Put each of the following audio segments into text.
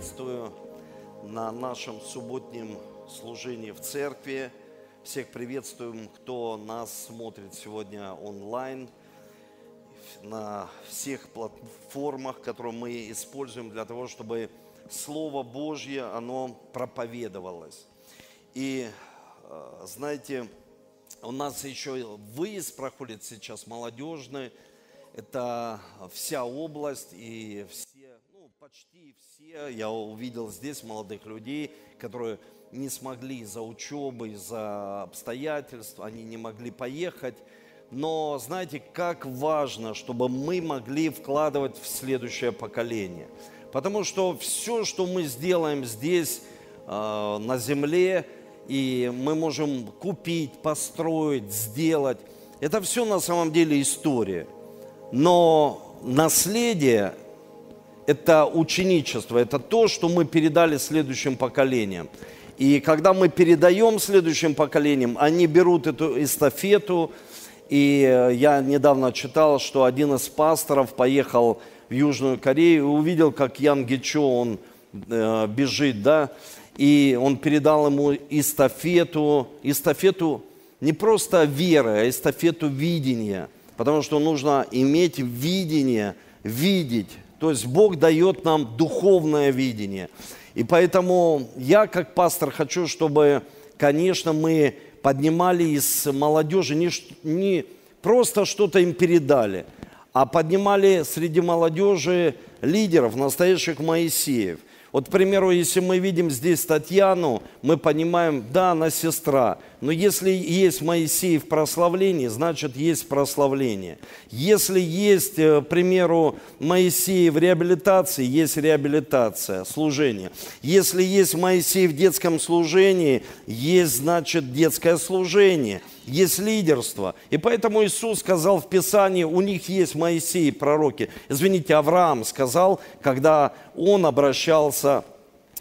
приветствую на нашем субботнем служении в церкви. Всех приветствуем, кто нас смотрит сегодня онлайн, на всех платформах, которые мы используем для того, чтобы Слово Божье, оно проповедовалось. И, э, знаете, у нас еще выезд проходит сейчас молодежный. Это вся область и все, почти все. Я увидел здесь молодых людей, которые не смогли из-за учебы, из-за обстоятельств, они не могли поехать. Но знаете, как важно, чтобы мы могли вкладывать в следующее поколение. Потому что все, что мы сделаем здесь, э, на земле, и мы можем купить, построить, сделать, это все на самом деле история. Но наследие – это ученичество, это то, что мы передали следующим поколениям. И когда мы передаем следующим поколениям, они берут эту эстафету. И э, я недавно читал, что один из пасторов поехал в Южную Корею и увидел, как Ян Гечо, он э, бежит, да, и он передал ему эстафету, эстафету не просто веры, а эстафету видения, потому что нужно иметь видение, видеть. То есть Бог дает нам духовное видение – и поэтому я, как пастор, хочу, чтобы, конечно, мы поднимали из молодежи, не, не просто что-то им передали, а поднимали среди молодежи лидеров, настоящих Моисеев. Вот, к примеру, если мы видим здесь Татьяну, мы понимаем, да, она сестра, но если есть Моисей в прославлении, значит есть прославление. Если есть, э, к примеру, Моисей в реабилитации, есть реабилитация, служение. Если есть Моисей в детском служении, есть, значит, детское служение – есть лидерство. И поэтому Иисус сказал в Писании, у них есть Моисей, пророки. Извините, Авраам сказал, когда он обращался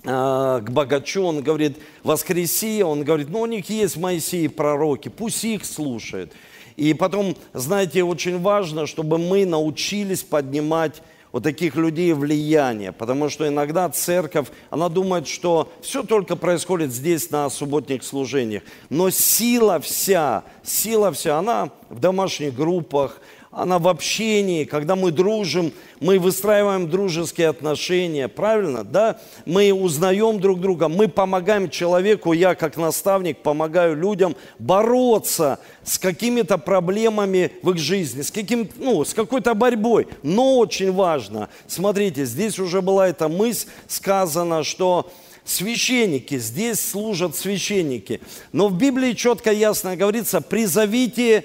э, к богачу, он говорит, воскреси, он говорит, ну у них есть Моисей, пророки, пусть их слушают. И потом, знаете, очень важно, чтобы мы научились поднимать у таких людей влияние, потому что иногда церковь, она думает, что все только происходит здесь на субботних служениях, но сила вся, сила вся, она в домашних группах, она в общении, когда мы дружим, мы выстраиваем дружеские отношения, правильно, да? Мы узнаем друг друга, мы помогаем человеку, я как наставник помогаю людям бороться с какими-то проблемами в их жизни, с, каким, ну, с какой-то борьбой. Но очень важно, смотрите, здесь уже была эта мысль сказана, что священники, здесь служат священники. Но в Библии четко ясно говорится, призовите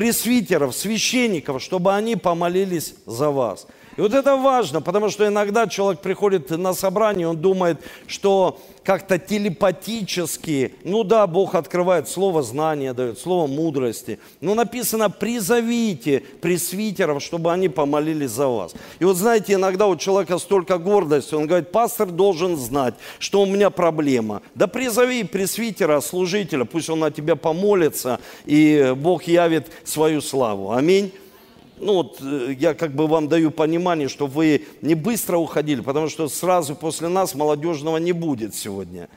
пресвитеров, священников, чтобы они помолились за вас. И вот это важно, потому что иногда человек приходит на собрание, он думает, что как-то телепатически, ну да, Бог открывает слово знания, дает слово мудрости, но написано «призовите пресвитеров, чтобы они помолились за вас». И вот знаете, иногда у человека столько гордости, он говорит, пастор должен знать, что у меня проблема. Да призови пресвитера, служителя, пусть он на тебя помолится, и Бог явит свою славу. Аминь ну вот э, я как бы вам даю понимание, что вы не быстро уходили, потому что сразу после нас молодежного не будет сегодня.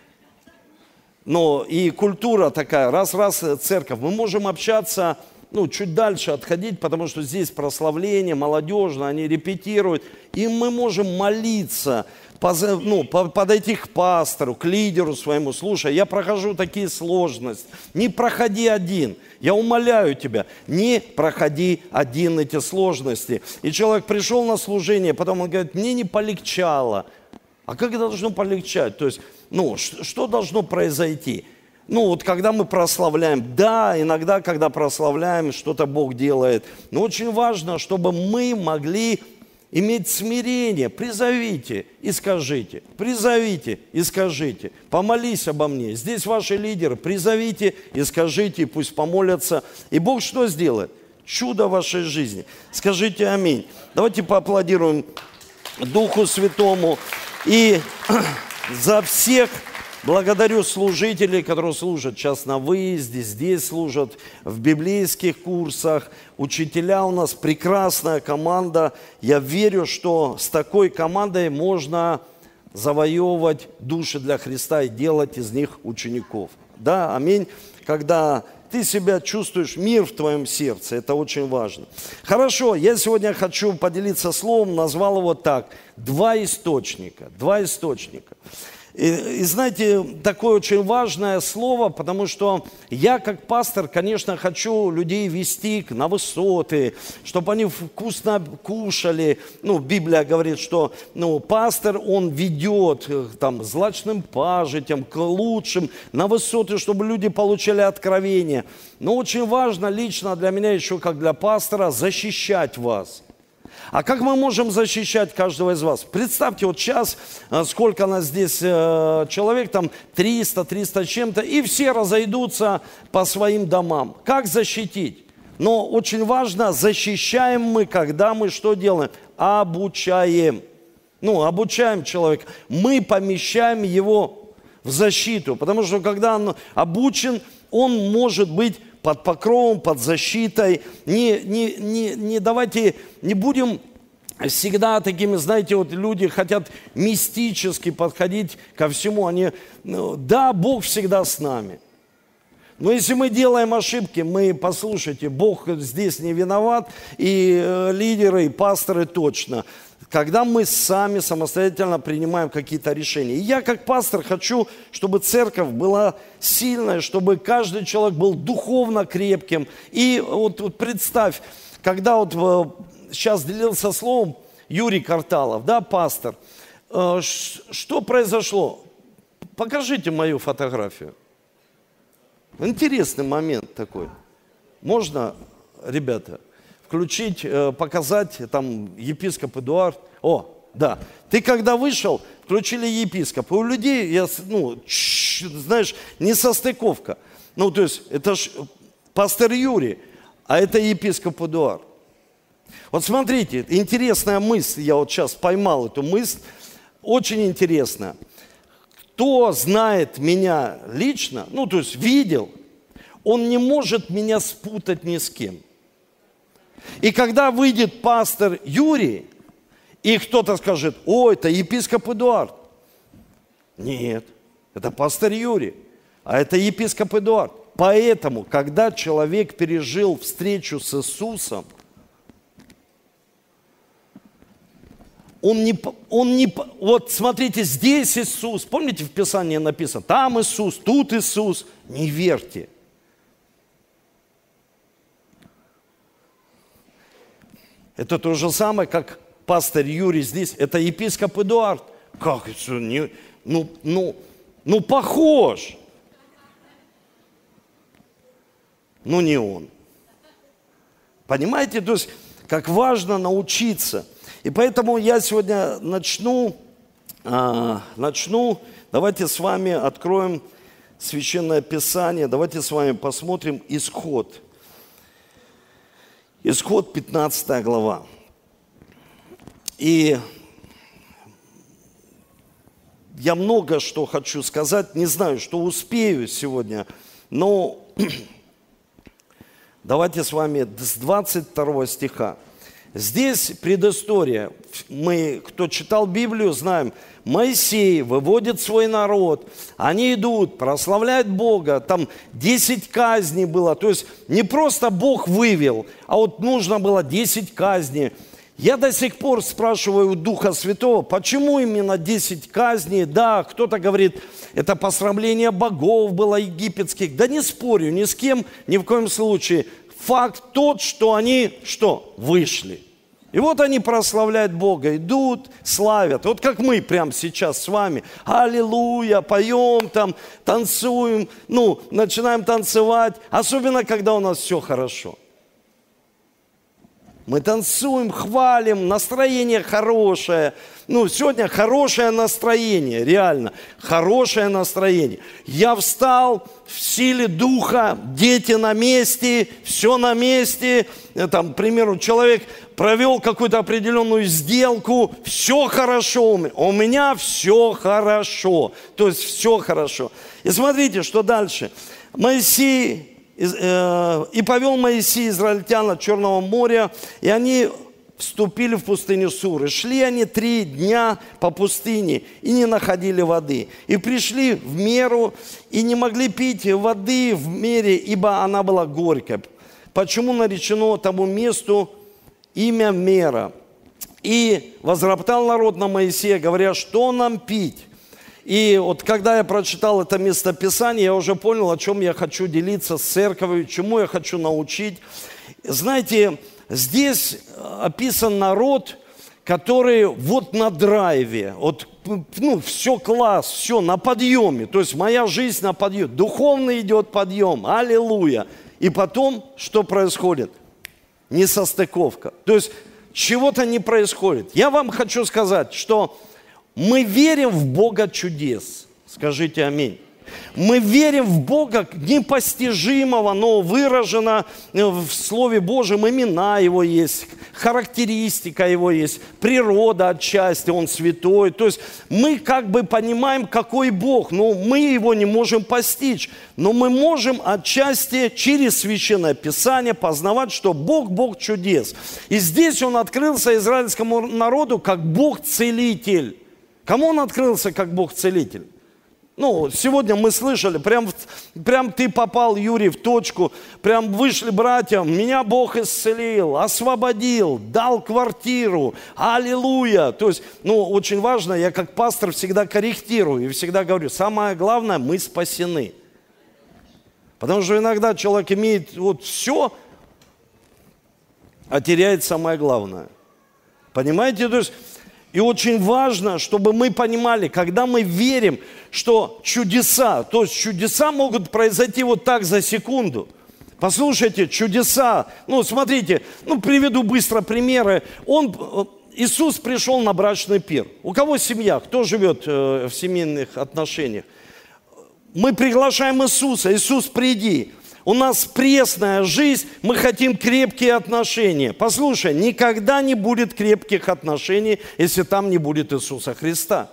Но и культура такая, раз-раз э, церковь. Мы можем общаться, ну, чуть дальше отходить, потому что здесь прославление, молодежно, они репетируют. И мы можем молиться ну, подойти к пастору, к лидеру своему, слушай, я прохожу такие сложности, не проходи один, я умоляю тебя, не проходи один эти сложности. И человек пришел на служение, потом он говорит, мне не полегчало. А как должно полегчать? То есть, ну, что должно произойти? Ну, вот когда мы прославляем, да, иногда, когда прославляем, что-то Бог делает. Но очень важно, чтобы мы могли иметь смирение. Призовите и скажите. Призовите и скажите. Помолись обо мне. Здесь ваши лидеры. Призовите и скажите, пусть помолятся. И Бог что сделает? Чудо вашей жизни. Скажите аминь. Давайте поаплодируем Духу Святому. И за всех Благодарю служителей, которые служат сейчас на выезде, здесь служат, в библейских курсах. Учителя у нас прекрасная команда. Я верю, что с такой командой можно завоевывать души для Христа и делать из них учеников. Да, аминь. Когда ты себя чувствуешь, мир в твоем сердце, это очень важно. Хорошо, я сегодня хочу поделиться словом, назвал его так, два источника, два источника. И, и знаете, такое очень важное слово, потому что я как пастор, конечно, хочу людей вести на высоты, чтобы они вкусно кушали. Ну, Библия говорит, что ну, пастор, он ведет э, там злачным пажитям, к лучшим, на высоты, чтобы люди получали откровение. Но очень важно лично для меня еще, как для пастора, защищать вас – а как мы можем защищать каждого из вас? Представьте, вот сейчас, э, сколько нас здесь э, человек, там 300, 300 чем-то, и все разойдутся по своим домам. Как защитить? Но очень важно, защищаем мы, когда мы что делаем? Обучаем. Ну, обучаем человека. Мы помещаем его в защиту, потому что когда он обучен, он может быть под покровом, под защитой. Не, не, не, не давайте, не будем всегда такими, знаете, вот люди хотят мистически подходить ко всему. Они, ну, да, Бог всегда с нами. Но если мы делаем ошибки, мы, послушайте, Бог здесь не виноват, и э, лидеры, и пасторы точно когда мы сами самостоятельно принимаем какие-то решения. И я как пастор хочу, чтобы церковь была сильной, чтобы каждый человек был духовно крепким. И вот, вот представь, когда вот э, сейчас делился словом Юрий Карталов, да, пастор, э, что произошло? Покажите мою фотографию. Интересный момент такой. Можно, ребята? Включить, э, показать, там, епископ Эдуард. О, да. Ты когда вышел, включили епископа. У людей, я, ну, знаешь, не состыковка. Ну, то есть, это ж пастор Юрий, а это епископ Эдуард. Вот смотрите, интересная мысль, я вот сейчас поймал эту мысль, очень интересная. Кто знает меня лично, ну, то есть видел, он не может меня спутать ни с кем – и когда выйдет пастор Юрий, и кто-то скажет, о, это епископ Эдуард. Нет, это пастор Юрий, а это епископ Эдуард. Поэтому, когда человек пережил встречу с Иисусом, он не, он не, вот смотрите, здесь Иисус, помните в Писании написано, там Иисус, тут Иисус, не верьте. Это то же самое, как пастор Юрий здесь, это епископ Эдуард. Как это? Не, ну, ну, ну, похож. Но не он. Понимаете, то есть, как важно научиться. И поэтому я сегодня начну, а, начну, давайте с вами откроем Священное Писание, давайте с вами посмотрим исход – Исход 15 глава. И я много что хочу сказать, не знаю, что успею сегодня, но давайте с вами с 22 стиха. Здесь предыстория. Мы, кто читал Библию, знаем, Моисей выводит свой народ, они идут, прославляют Бога, там 10 казней было, то есть не просто Бог вывел, а вот нужно было 10 казней. Я до сих пор спрашиваю у Духа Святого, почему именно 10 казней? Да, кто-то говорит, это посрамление богов было египетских. Да не спорю ни с кем, ни в коем случае факт тот, что они что? Вышли. И вот они прославляют Бога, идут, славят. Вот как мы прямо сейчас с вами. Аллилуйя, поем там, танцуем, ну, начинаем танцевать. Особенно, когда у нас все хорошо. Мы танцуем, хвалим, настроение хорошее. Ну, сегодня хорошее настроение, реально, хорошее настроение. Я встал в силе духа, дети на месте, все на месте. Э, там, к примеру, человек провел какую-то определенную сделку, все хорошо, у меня все хорошо. То есть все хорошо. И смотрите, что дальше. Моисей и повел Моисей израильтян от Черного моря, и они вступили в пустыню Суры. Шли они три дня по пустыне и не находили воды. И пришли в меру и не могли пить воды в мере, ибо она была горькая. Почему наречено тому месту имя Мера? И возроптал народ на Моисея, говоря, что нам пить? И вот когда я прочитал это местописание, я уже понял, о чем я хочу делиться с церковью, чему я хочу научить. Знаете, здесь описан народ, который вот на драйве, вот, ну, все класс, все на подъеме. То есть моя жизнь на подъеме. Духовно идет подъем, аллилуйя. И потом, что происходит? Несостыковка. То есть чего-то не происходит. Я вам хочу сказать, что мы верим в Бога чудес. Скажите аминь. Мы верим в Бога непостижимого, но выражено в Слове Божьем имена Его есть, характеристика Его есть, природа отчасти, Он святой. То есть мы как бы понимаем, какой Бог, но мы Его не можем постичь. Но мы можем отчасти через Священное Писание познавать, что Бог – Бог чудес. И здесь Он открылся израильскому народу как Бог-целитель. Кому Он открылся как Бог-целитель? Ну, сегодня мы слышали, прям, прям ты попал, Юрий, в точку, прям вышли братья, меня Бог исцелил, освободил, дал квартиру, аллилуйя. То есть, ну, очень важно, я как пастор всегда корректирую и всегда говорю, самое главное, мы спасены. Потому что иногда человек имеет вот все, а теряет самое главное. Понимаете? То есть, и очень важно, чтобы мы понимали, когда мы верим, что чудеса, то есть чудеса могут произойти вот так за секунду. Послушайте, чудеса, ну смотрите, ну приведу быстро примеры. Он, э, Иисус пришел на брачный пир. У кого семья? Кто живет э, в семейных отношениях? Мы приглашаем Иисуса. Иисус, приди. У нас пресная жизнь, мы хотим крепкие отношения. Послушай, никогда не будет крепких отношений, если там не будет Иисуса Христа.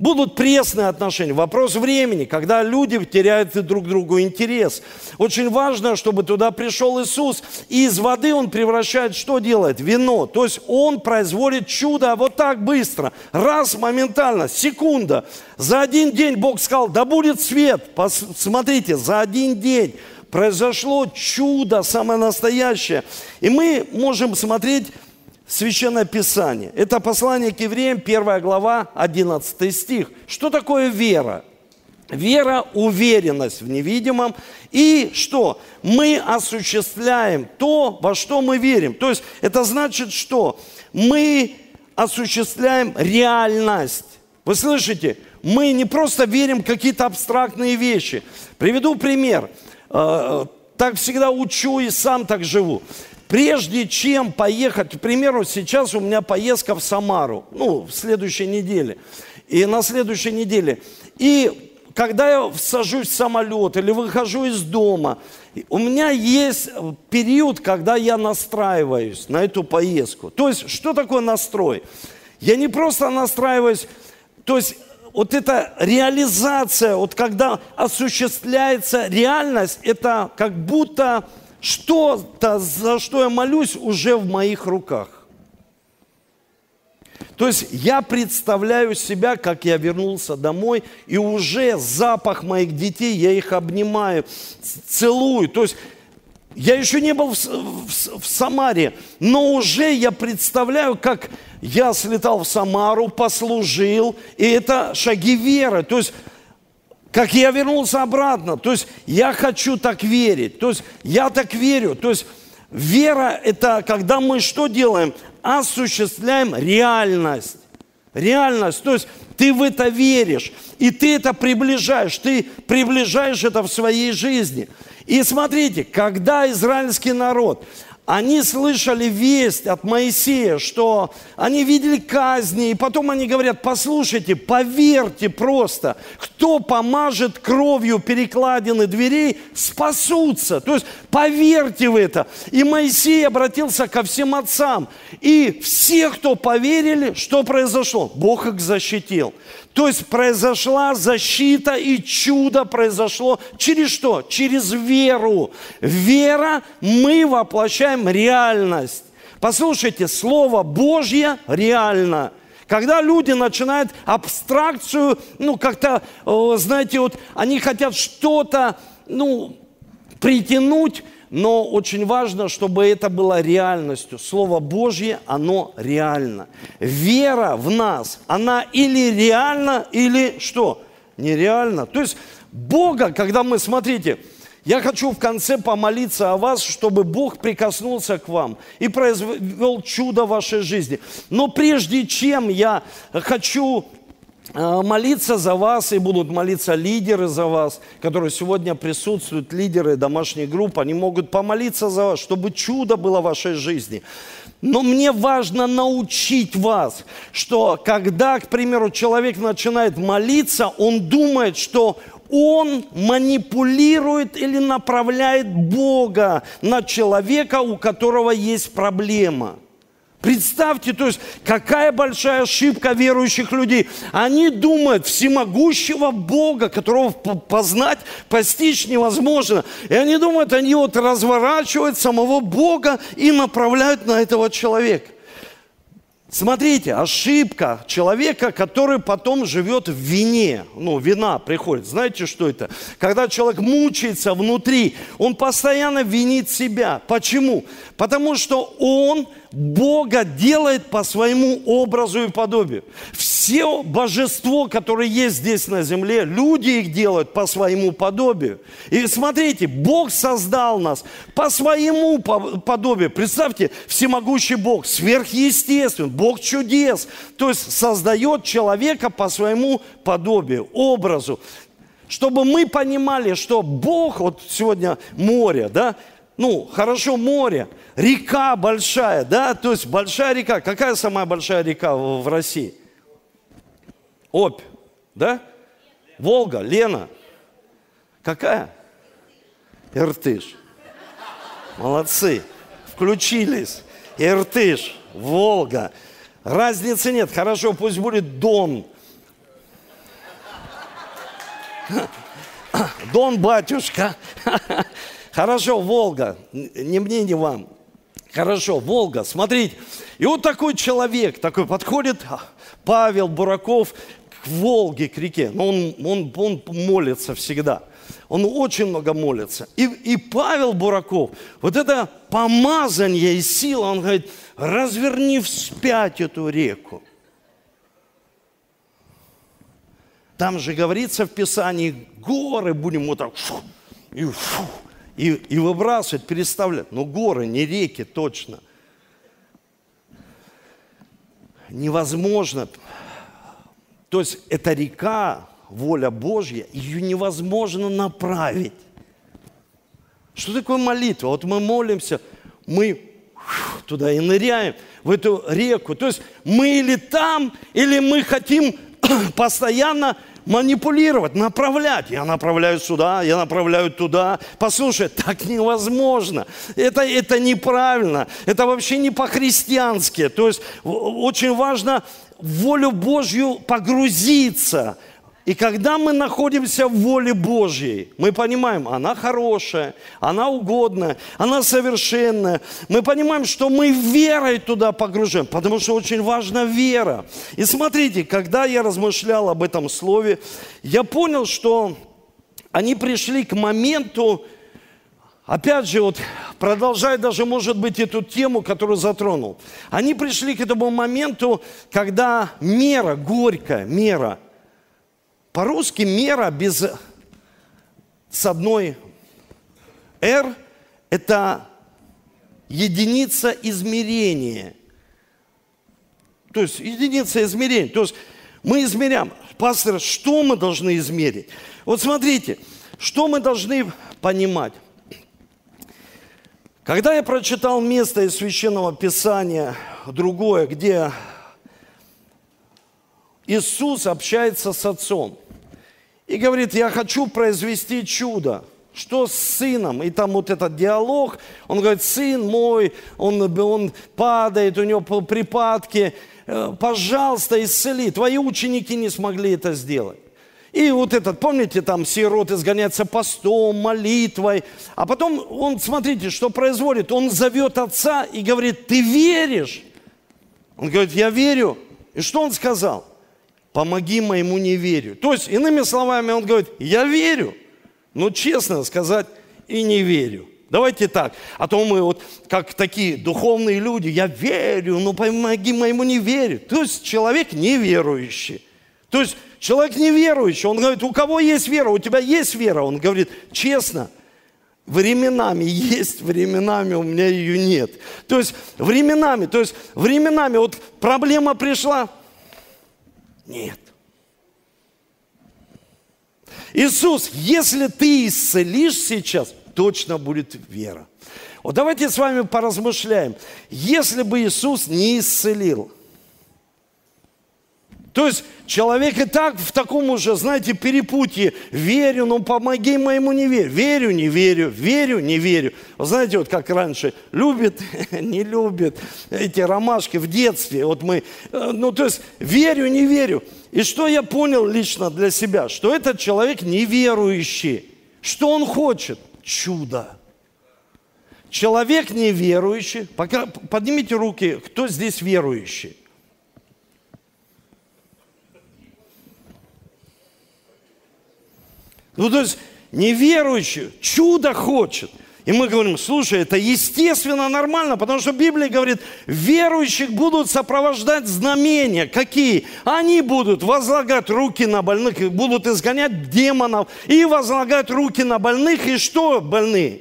Будут пресные отношения. Вопрос времени, когда люди теряют друг другу интерес. Очень важно, чтобы туда пришел Иисус. И из воды Он превращает, что делает? Вино. То есть Он производит чудо вот так быстро. Раз, моментально, секунда. За один день Бог сказал, да будет свет. Смотрите, за один день произошло чудо самое настоящее. И мы можем смотреть Священное Писание. Это послание к евреям, 1 глава, 11 стих. Что такое вера? Вера – уверенность в невидимом. И что? Мы осуществляем то, во что мы верим. То есть это значит, что мы осуществляем реальность. Вы слышите? Мы не просто верим в какие-то абстрактные вещи. Приведу пример. Э, так всегда учу и сам так живу. Прежде чем поехать, к примеру, сейчас у меня поездка в Самару, ну, в следующей неделе, и на следующей неделе. И когда я сажусь в самолет или выхожу из дома, у меня есть период, когда я настраиваюсь на эту поездку. То есть, что такое настрой? Я не просто настраиваюсь, то есть вот эта реализация, вот когда осуществляется реальность, это как будто что-то, за что я молюсь, уже в моих руках. То есть я представляю себя, как я вернулся домой, и уже запах моих детей, я их обнимаю, целую. То есть я еще не был в, в, в Самаре, но уже я представляю, как я слетал в Самару, послужил, и это шаги веры. То есть как я вернулся обратно. То есть я хочу так верить. То есть я так верю. То есть вера – это когда мы что делаем? Осуществляем реальность. Реальность. То есть ты в это веришь, и ты это приближаешь, ты приближаешь это в своей жизни. И смотрите, когда израильский народ, они слышали весть от Моисея, что они видели казни, и потом они говорят, послушайте, поверьте просто, кто помажет кровью перекладины дверей, спасутся. То есть поверьте в это. И Моисей обратился ко всем отцам. И все, кто поверили, что произошло? Бог их защитил. То есть произошла защита и чудо произошло через что? Через веру. Вера мы воплощаем реальность. Послушайте, Слово Божье реально. Когда люди начинают абстракцию, ну, как-то, знаете, вот они хотят что-то, ну, притянуть, но очень важно, чтобы это было реальностью. Слово Божье, оно реально. Вера в нас, она или реальна, или что? Нереально. То есть Бога, когда мы, смотрите, я хочу в конце помолиться о вас, чтобы Бог прикоснулся к вам и произвел чудо в вашей жизни. Но прежде чем я хочу молиться за вас, и будут молиться лидеры за вас, которые сегодня присутствуют, лидеры домашней группы, они могут помолиться за вас, чтобы чудо было в вашей жизни. Но мне важно научить вас, что когда, к примеру, человек начинает молиться, он думает, что он манипулирует или направляет Бога на человека, у которого есть проблема. Представьте, то есть какая большая ошибка верующих людей. Они думают всемогущего Бога, которого познать, постичь невозможно. И они думают, они вот разворачивают самого Бога и направляют на этого человека. Смотрите, ошибка человека, который потом живет в вине. Ну, вина приходит. Знаете, что это? Когда человек мучается внутри, он постоянно винит себя. Почему? Потому что он Бога делает по своему образу и подобию. Все божество, которое есть здесь на земле, люди их делают по своему подобию. И смотрите, Бог создал нас по своему подобию. Представьте, всемогущий Бог, сверхъестественный, Бог чудес. То есть создает человека по своему подобию, образу чтобы мы понимали, что Бог, вот сегодня море, да, ну, хорошо, море, река большая, да, то есть большая река. Какая самая большая река в, России? Обь, да? Волга, Лена. Какая? Иртыш. Молодцы. Включились. Иртыш, Волга. Разницы нет. Хорошо, пусть будет Дон. Дон, батюшка. Хорошо, Волга, не мне, не вам. Хорошо, Волга, смотрите. И вот такой человек, такой подходит, а, Павел Бураков, к Волге, к реке. Но он, он, он молится всегда. Он очень много молится. И, и Павел Бураков, вот это помазание и сила, он говорит, разверни вспять эту реку. Там же говорится в Писании, горы будем вот так, и фу, и, и выбрасывать, переставлять. Но горы, не реки точно. Невозможно. То есть эта река, воля Божья, ее невозможно направить. Что такое молитва? Вот мы молимся, мы туда и ныряем, в эту реку. То есть мы или там, или мы хотим постоянно манипулировать, направлять. Я направляю сюда, я направляю туда. Послушай, так невозможно. Это, это неправильно. Это вообще не по-христиански. То есть очень важно в волю Божью погрузиться – и когда мы находимся в воле Божьей, мы понимаем, она хорошая, она угодная, она совершенная. Мы понимаем, что мы верой туда погружаем, потому что очень важна вера. И смотрите, когда я размышлял об этом слове, я понял, что они пришли к моменту, опять же, вот продолжая даже, может быть, эту тему, которую затронул. Они пришли к этому моменту, когда мера, горькая мера – по-русски мера без с одной R – это единица измерения. То есть единица измерения. То есть мы измеряем. Пастор, что мы должны измерить? Вот смотрите, что мы должны понимать. Когда я прочитал место из Священного Писания, другое, где Иисус общается с Отцом, и говорит, я хочу произвести чудо. Что с сыном? И там вот этот диалог, он говорит, сын мой, он, он падает, у него припадки, э, пожалуйста, исцели. Твои ученики не смогли это сделать. И вот этот, помните, там сирот изгоняется постом, молитвой. А потом он, смотрите, что производит. Он зовет отца и говорит, ты веришь? Он говорит, я верю. И что он сказал? Помоги моему неверию. То есть, иными словами, он говорит, я верю. Но честно сказать, и не верю. Давайте так. А то мы вот как такие духовные люди, я верю, но помоги моему неверию. То есть человек неверующий. То есть человек неверующий, он говорит, у кого есть вера? У тебя есть вера? Он говорит, честно, временами есть, временами у меня ее нет. То есть временами, то есть временами, вот проблема пришла, нет. Иисус, если ты исцелишь сейчас, точно будет вера. Вот давайте с вами поразмышляем. Если бы Иисус не исцелил, то есть человек и так в таком уже, знаете, перепутье. Верю, но помоги моему не верю. Верю, не верю, верю, не верю. Вы знаете, вот как раньше, любит, не любит. Эти ромашки в детстве. Вот мы, э, ну то есть верю, не верю. И что я понял лично для себя? Что этот человек неверующий. Что он хочет? Чудо. Человек неверующий. Пока, поднимите руки, кто здесь верующий? Ну, то есть неверующий чудо хочет. И мы говорим, слушай, это естественно, нормально, потому что Библия говорит, верующих будут сопровождать знамения. Какие? Они будут возлагать руки на больных, будут изгонять демонов и возлагать руки на больных. И что больные?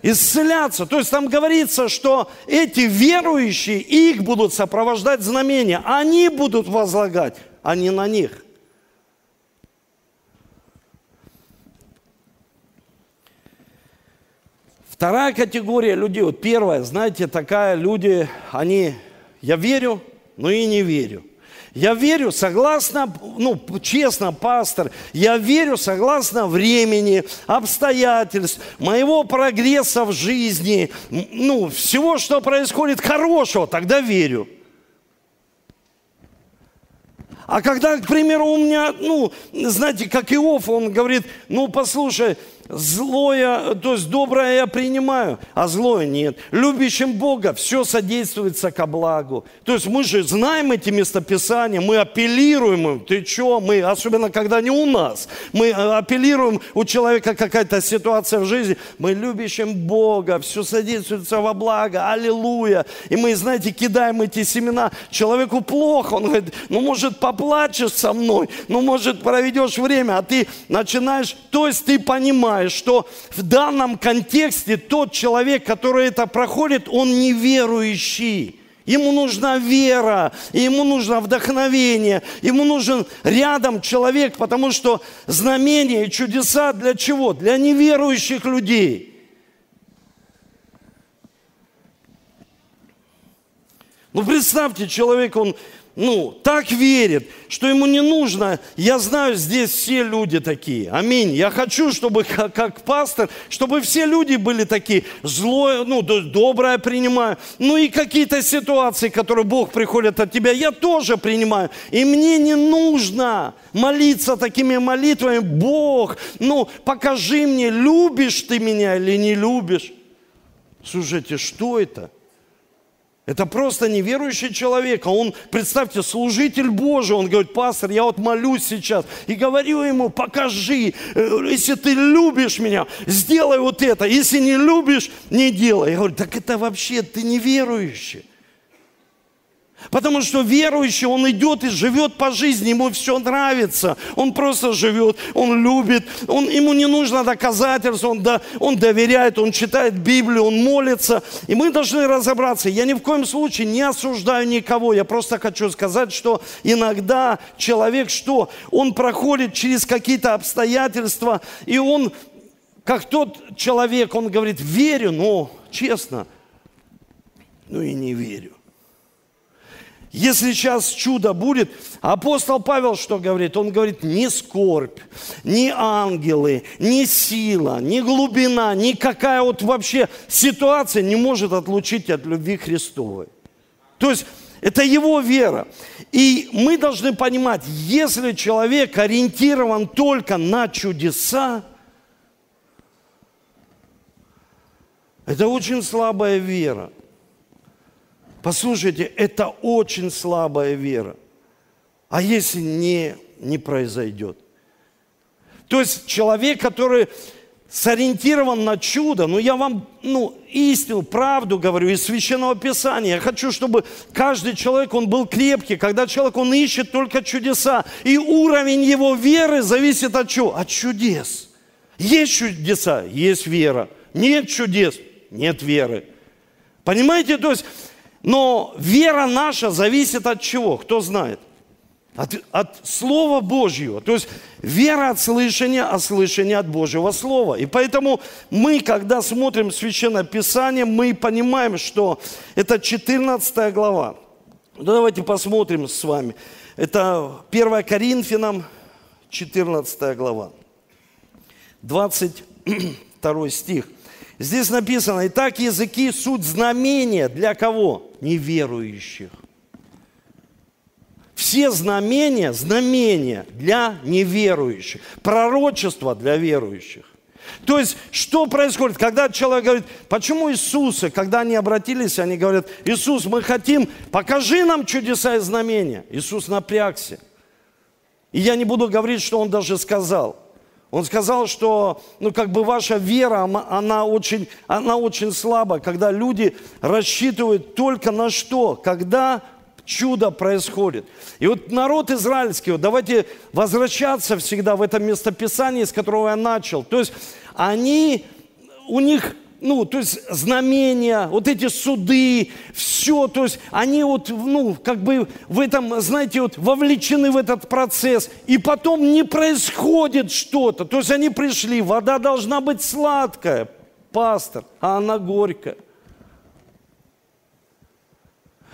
Исцеляться. То есть там говорится, что эти верующие, их будут сопровождать знамения. Они будут возлагать, а не на них. Вторая категория людей, вот первая, знаете, такая люди, они, я верю, но и не верю. Я верю согласно, ну, честно, пастор, я верю согласно времени, обстоятельств, моего прогресса в жизни, ну, всего, что происходит хорошего, тогда верю. А когда, к примеру, у меня, ну, знаете, как Иов, он говорит, ну, послушай, Злое, то есть доброе я принимаю, а злое нет. Любящим Бога все содействуется ко благу. То есть мы же знаем эти местописания, мы апеллируем им. Ты что? Мы, особенно когда не у нас, мы апеллируем у человека какая-то ситуация в жизни. Мы любящим Бога, все содействуется во благо. Аллилуйя. И мы, знаете, кидаем эти семена. Человеку плохо. Он говорит, ну, может, поплачешь со мной, ну, может, проведешь время, а ты начинаешь, то есть ты понимаешь, понимаешь, что в данном контексте тот человек, который это проходит, он неверующий. Ему нужна вера, ему нужно вдохновение, ему нужен рядом человек, потому что знамения и чудеса для чего? Для неверующих людей. Ну представьте, человек, он ну, так верит, что ему не нужно. Я знаю, здесь все люди такие. Аминь. Я хочу, чтобы как, как пастор, чтобы все люди были такие. Злое, ну, доброе принимаю. Ну и какие-то ситуации, которые Бог приходит от тебя, я тоже принимаю. И мне не нужно молиться такими молитвами. Бог, ну, покажи мне, любишь ты меня или не любишь. Слушайте, что это? Это просто неверующий человек. А он, представьте, служитель Божий. Он говорит, пастор, я вот молюсь сейчас. И говорю ему, покажи, э, если ты любишь меня, сделай вот это. Если не любишь, не делай. Я говорю, так это вообще ты неверующий. Потому что верующий, он идет и живет по жизни, ему все нравится. Он просто живет, он любит, он, ему не нужно доказательств, он, да, он доверяет, он читает Библию, он молится. И мы должны разобраться. Я ни в коем случае не осуждаю никого. Я просто хочу сказать, что иногда человек что? Он проходит через какие-то обстоятельства, и он, как тот человек, он говорит, верю, но честно, ну и не верю. Если сейчас чудо будет, апостол Павел что говорит? Он говорит, ни скорбь, ни ангелы, ни сила, ни глубина, никакая вот вообще ситуация не может отлучить от любви Христовой. То есть Это его вера. И мы должны понимать, если человек ориентирован только на чудеса, это очень слабая вера. Послушайте, это очень слабая вера. А если не, не произойдет? То есть человек, который сориентирован на чудо, но я вам ну, истину, правду говорю из Священного Писания. Я хочу, чтобы каждый человек, он был крепкий. Когда человек, он ищет только чудеса. И уровень его веры зависит от чего? От чудес. Есть чудеса, есть вера. Нет чудес, нет веры. Понимаете? То есть, но вера наша зависит от чего? Кто знает? От, от Слова Божьего. То есть вера от слышания, а слышание от Божьего Слова. И поэтому мы, когда смотрим Священное Писание, мы понимаем, что это 14 глава. Ну, давайте посмотрим с вами. Это 1 Коринфянам, 14 глава. 22 стих. Здесь написано, «Итак, языки – суть знамения для кого? Неверующих». Все знамения, знамения для неверующих, пророчество для верующих. То есть, что происходит, когда человек говорит, почему Иисуса, когда они обратились, они говорят, Иисус, мы хотим, покажи нам чудеса и знамения. Иисус напрягся. И я не буду говорить, что он даже сказал. Он сказал, что, ну, как бы ваша вера, она очень, она очень слаба, когда люди рассчитывают только на что? Когда чудо происходит. И вот народ израильский, вот давайте возвращаться всегда в это местописание, с которого я начал. То есть они, у них ну, то есть знамения, вот эти суды, все, то есть они вот, ну, как бы в этом, знаете, вот вовлечены в этот процесс, и потом не происходит что-то, то есть они пришли, вода должна быть сладкая, пастор, а она горькая.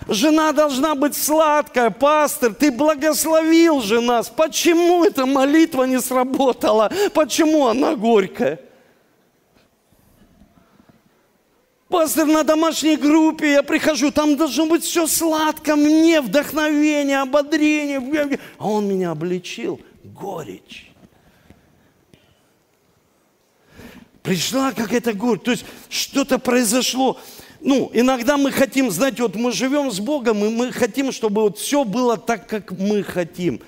Жена должна быть сладкая, пастор, ты благословил же нас. Почему эта молитва не сработала? Почему она горькая? Пастор, на домашней группе я прихожу, там должно быть все сладко, мне вдохновение, ободрение. А он меня обличил. Горечь. Пришла какая-то горечь. То есть что-то произошло ну, иногда мы хотим, знаете, вот мы живем с Богом, и мы хотим, чтобы вот все было так, как мы хотим.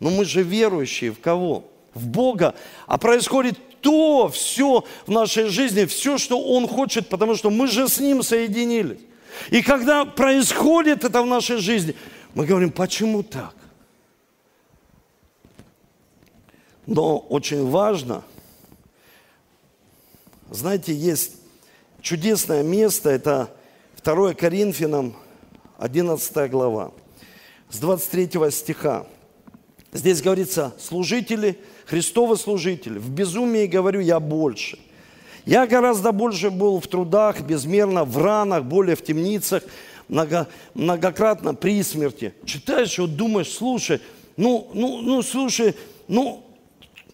Но мы же верующие в кого? В Бога. А происходит то, все в нашей жизни, все, что Он хочет, потому что мы же с Ним соединились. И когда происходит это в нашей жизни, мы говорим, почему так? Но очень важно, знаете, есть чудесное место, это 2 Коринфянам, 11 глава, с 23 стиха. Здесь говорится, служители, Христовы служители, в безумии говорю я больше. Я гораздо больше был в трудах, безмерно, в ранах, более в темницах, много, многократно при смерти. Читаешь, вот думаешь, слушай, ну, ну, ну, слушай, ну,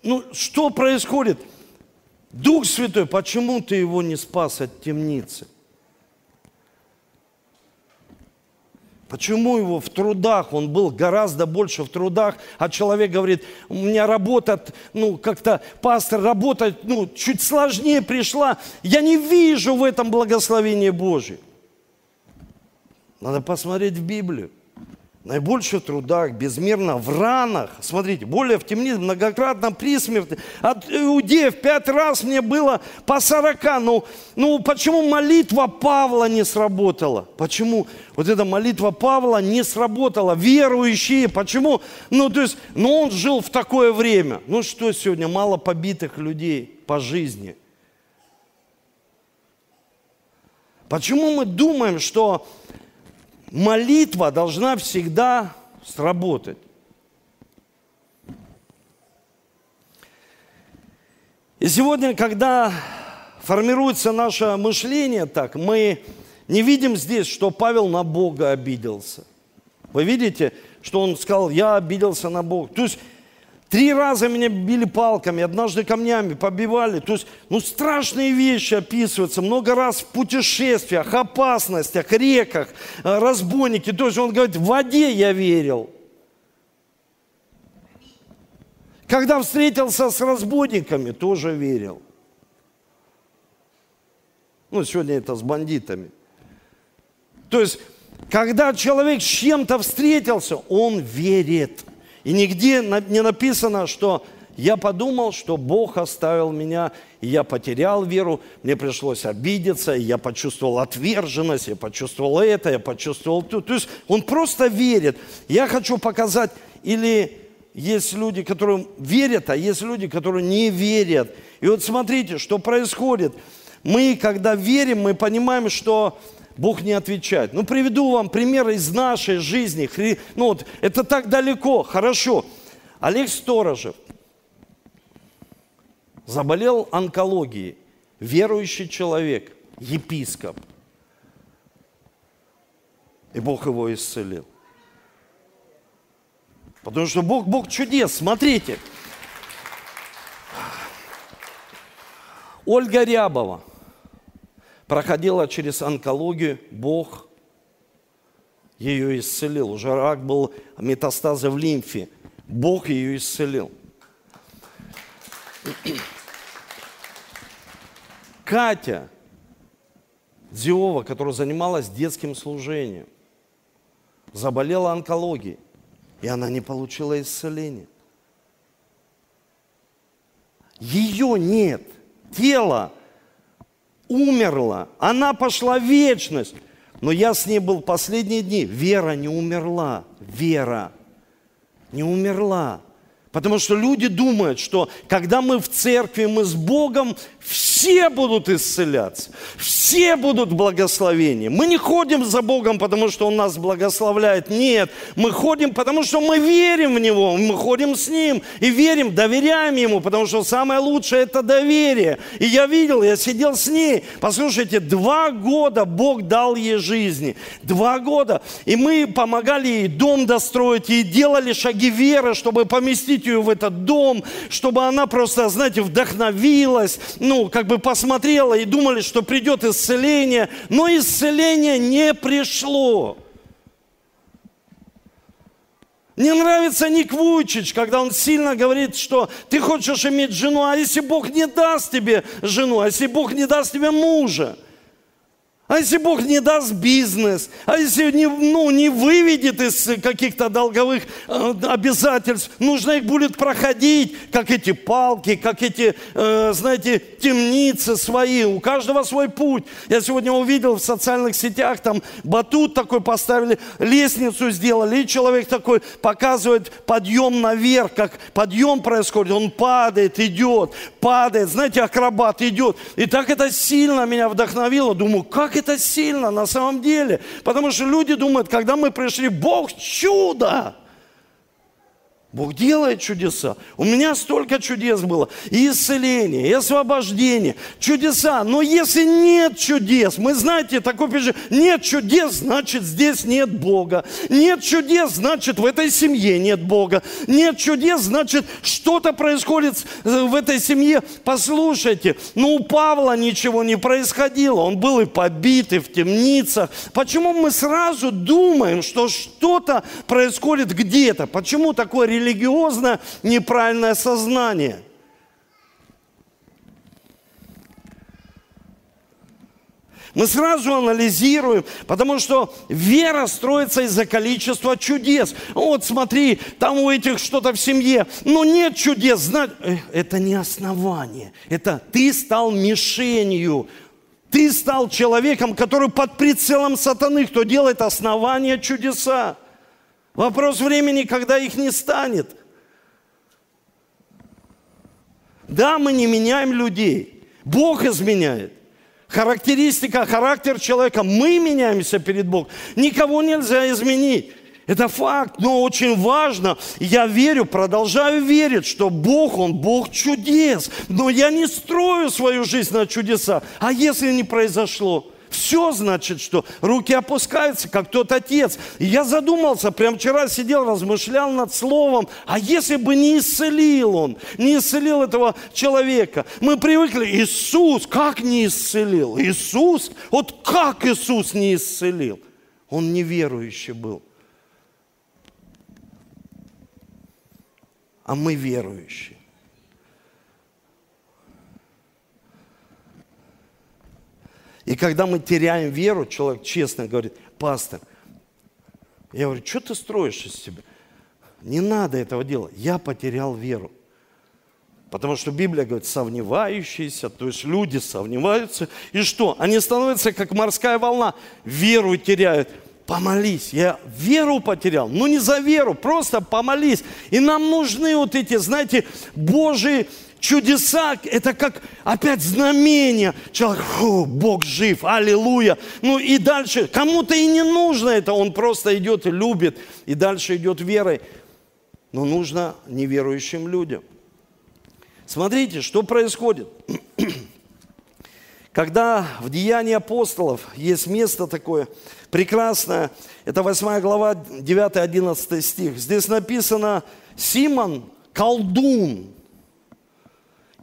ну, что происходит? Дух Святой, почему ты его не спас от темницы? Почему его в трудах, он был гораздо больше в трудах, а человек говорит, у меня работа, ну, как-то пастор, работа, ну, чуть сложнее пришла, я не вижу в этом благословение Божие. Надо посмотреть в Библию наибольше в трудах, безмерно в ранах. Смотрите, более в темнице, многократно при смерти. От иудеев пять раз мне было по сорока. Ну, ну почему молитва Павла не сработала? Почему вот эта молитва Павла не сработала? Верующие, почему? Ну, то есть, ну он жил в такое время. Ну что сегодня, мало побитых людей по жизни. Почему мы думаем, что молитва должна всегда сработать. И сегодня, когда формируется наше мышление так, мы не видим здесь, что Павел на Бога обиделся. Вы видите, что он сказал, я обиделся на Бога. То есть Три раза меня били палками, однажды камнями побивали. То есть, ну, страшные вещи описываются. Много раз в путешествиях, опасностях, реках, э, разбойники. То есть, он говорит, в воде я верил. Когда встретился с разбойниками, тоже верил. Ну, сегодня это с бандитами. То есть, когда человек с чем-то встретился, он верит. И нигде не написано, что я подумал, что Бог оставил меня, и я потерял веру, мне пришлось обидеться, и я почувствовал отверженность, я почувствовал это, я почувствовал то. То есть он просто верит. Я хочу показать, или есть люди, которые верят, а есть люди, которые не верят. И вот смотрите, что происходит. Мы, когда верим, мы понимаем, что Бог не отвечает. Ну, приведу вам пример из нашей жизни. Ну, вот, это так далеко, хорошо. Олег Сторожев заболел онкологией, верующий человек, епископ. И Бог его исцелил. Потому что Бог, Бог чудес, смотрите. Ольга Рябова – проходила через онкологию, Бог ее исцелил. Уже рак был, метастазы в лимфе. Бог ее исцелил. Катя Диова, которая занималась детским служением, заболела онкологией, и она не получила исцеления. Ее нет. Тело умерла, она пошла в вечность. Но я с ней был последние дни. Вера не умерла. Вера не умерла. Потому что люди думают, что когда мы в церкви, мы с Богом, все будут исцеляться, все будут благословения. Мы не ходим за Богом, потому что Он нас благословляет. Нет, мы ходим, потому что мы верим в Него, мы ходим с Ним и верим, доверяем Ему, потому что самое лучшее – это доверие. И я видел, я сидел с ней. Послушайте, два года Бог дал ей жизни. Два года. И мы помогали ей дом достроить, и делали шаги веры, чтобы поместить ее в этот дом, чтобы она просто, знаете, вдохновилась, ну, как бы посмотрела и думали, что придет исцеление, но исцеление не пришло. Мне нравится Ник Вуйчич, когда он сильно говорит, что ты хочешь иметь жену, а если Бог не даст тебе жену, а если Бог не даст тебе мужа – а если Бог не даст бизнес, а если не, ну, не выведет из каких-то долговых э, обязательств, нужно их будет проходить, как эти палки, как эти, э, знаете, темницы свои. У каждого свой путь. Я сегодня увидел в социальных сетях, там батут такой поставили, лестницу сделали, и человек такой показывает подъем наверх, как подъем происходит, он падает, идет, падает, знаете, акробат идет. И так это сильно меня вдохновило. Думаю, как это это сильно на самом деле. Потому что люди думают, когда мы пришли, Бог чудо. Бог делает чудеса. У меня столько чудес было. И исцеление, и освобождение, чудеса. Но если нет чудес, мы знаете, такой пишет, нет чудес, значит здесь нет Бога. Нет чудес, значит в этой семье нет Бога. Нет чудес, значит что-то происходит э, в этой семье. Послушайте, ну у Павла ничего не происходило. Он был и побит, и в темницах. Почему мы сразу думаем, что что-то происходит где-то? Почему такое религиозно неправильное сознание. Мы сразу анализируем, потому что вера строится из-за количества чудес. Вот смотри, там у этих что-то в семье, но нет чудес. Знать, э, это не основание, это ты стал мишенью. Ты стал человеком, который под прицелом сатаны, кто делает основания чудеса. Вопрос времени, когда их не станет. Да, мы не меняем людей. Бог изменяет. Характеристика, характер человека. Мы меняемся перед Богом. Никого нельзя изменить. Это факт, но очень важно. Я верю, продолжаю верить, что Бог, Он Бог чудес. Но я не строю свою жизнь на чудеса. А если не произошло? Все значит, что руки опускаются, как тот отец. И я задумался, прям вчера сидел, размышлял над словом, а если бы не исцелил он, не исцелил этого человека. Мы привыкли, Иисус, как не исцелил? Иисус, вот как Иисус не исцелил? Он неверующий был. А мы верующие. И когда мы теряем веру, человек честно говорит, пастор, я говорю, что ты строишь из себя? Не надо этого делать. Я потерял веру. Потому что Библия говорит, сомневающиеся, то есть люди сомневаются. И что? Они становятся как морская волна, веру теряют. Помолись. Я веру потерял. Ну не за веру, просто помолись. И нам нужны вот эти, знаете, Божьи чудеса, это как опять знамение. Человек, фу, Бог жив, аллилуйя. Ну и дальше, кому-то и не нужно это, он просто идет и любит, и дальше идет верой. Но нужно неверующим людям. Смотрите, что происходит. Когда в Деянии апостолов есть место такое прекрасное, это 8 глава, 9-11 стих. Здесь написано, Симон, колдун,